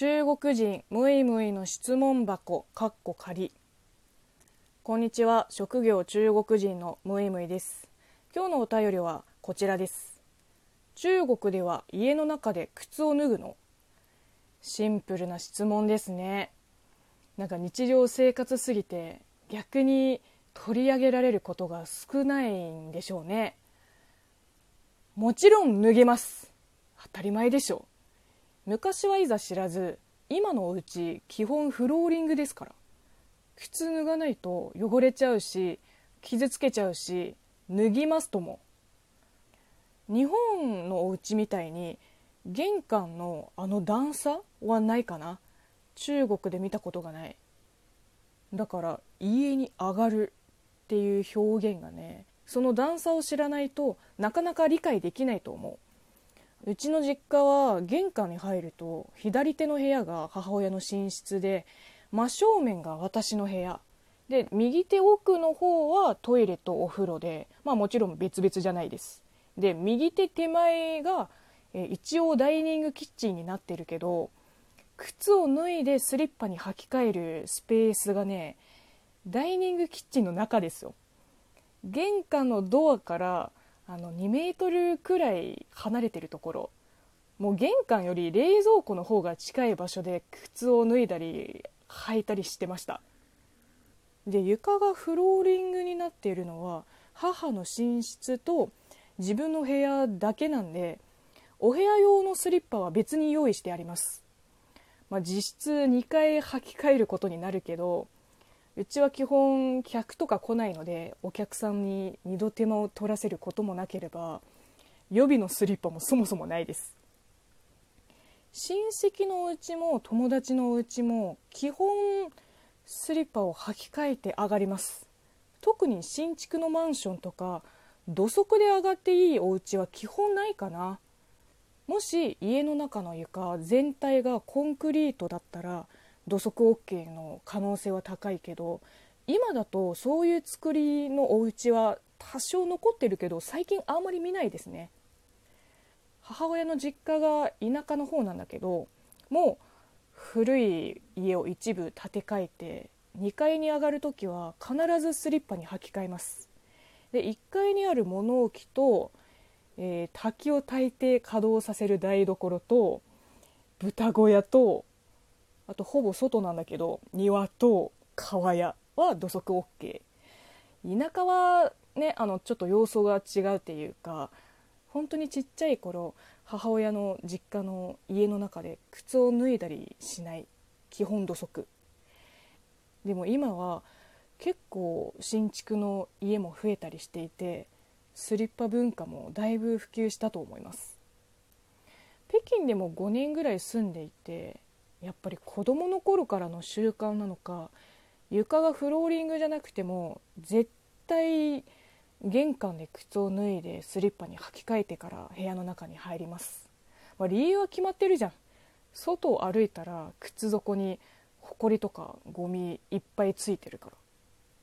中国人ムイムイの質問箱かっこ仮。こんにちは。職業中国人のムイムイです。今日のお便りはこちらです。中国では家の中で靴を脱ぐの？シンプルな質問ですね。なんか日常生活すぎて逆に取り上げられることが少ないんでしょうね。もちろん脱げます。当たり前でしょ。昔はいざ知らず今のお家基本フローリングですから。靴脱がないと汚れちゃうし傷つけちゃうし脱ぎますとも。日本のお家みたいに玄関のあの段差はないかな。中国で見たことがない。だから家に上がるっていう表現がねその段差を知らないとなかなか理解できないと思う。うちの実家は玄関に入ると左手の部屋が母親の寝室で真正面が私の部屋。で右手奥の方はトイレとお風呂でまあもちろん別々じゃないです。で右手手前がえ一応ダイニングキッチンになってるけど靴を脱いでスリッパに履き替えるスペースがねダイニングキッチンの中ですよ。玄関のドアからあの2メートルくらい離れてるところ。もう玄関より冷蔵庫の方が近い場所で靴を脱いだり履いたりしてました。で床がフローリングになっているのは母の寝室と自分の部屋だけなんでお部屋用のスリッパは別に用意してあります。まあ、実質2回履き替えることになるけどうちは基本客とか来ないのでお客さんに2度手間を取らせることもなければ予備のスリッパもそもそもないです。親戚のうちも友達のうちも基本スリッパを履き替えて上がります。特に新築のマンションとか土足で上がっていいお家は基本ないかな。もし家の中の床全体がコンクリートだったら土足 OK の可能性は高いけど今だとそういう作りのお家は多少残ってるけど最近あんまり見ないですね。母親の実家が田舎の方なんだけどもう古い家を一部建て替えて2階に上がる時は必ずスリッパに履き替えます。で1階にある物置とえー、滝を炊いて稼働させる台所と豚小屋とあとほぼ外なんだけど庭と川屋は土足 OK 田舎はねあのちょっと様相が違うっていうか本当にちっちゃい頃母親の実家の家の中で靴を脱いだりしない基本土足。でも今は結構新築の家も増えたりしていてスリッパ文化もだいぶ普及したと思います。北京でも5年ぐらい住んでいてやっぱり子どもの頃からの習慣なのか床がフローリングじゃなくても絶対玄関で靴を脱いでスリッパに履き替えてから部屋の中に入ります、まあ、理由は決まってるじゃん。外を歩いたら靴底にホコリとかゴミいっぱいついてるから。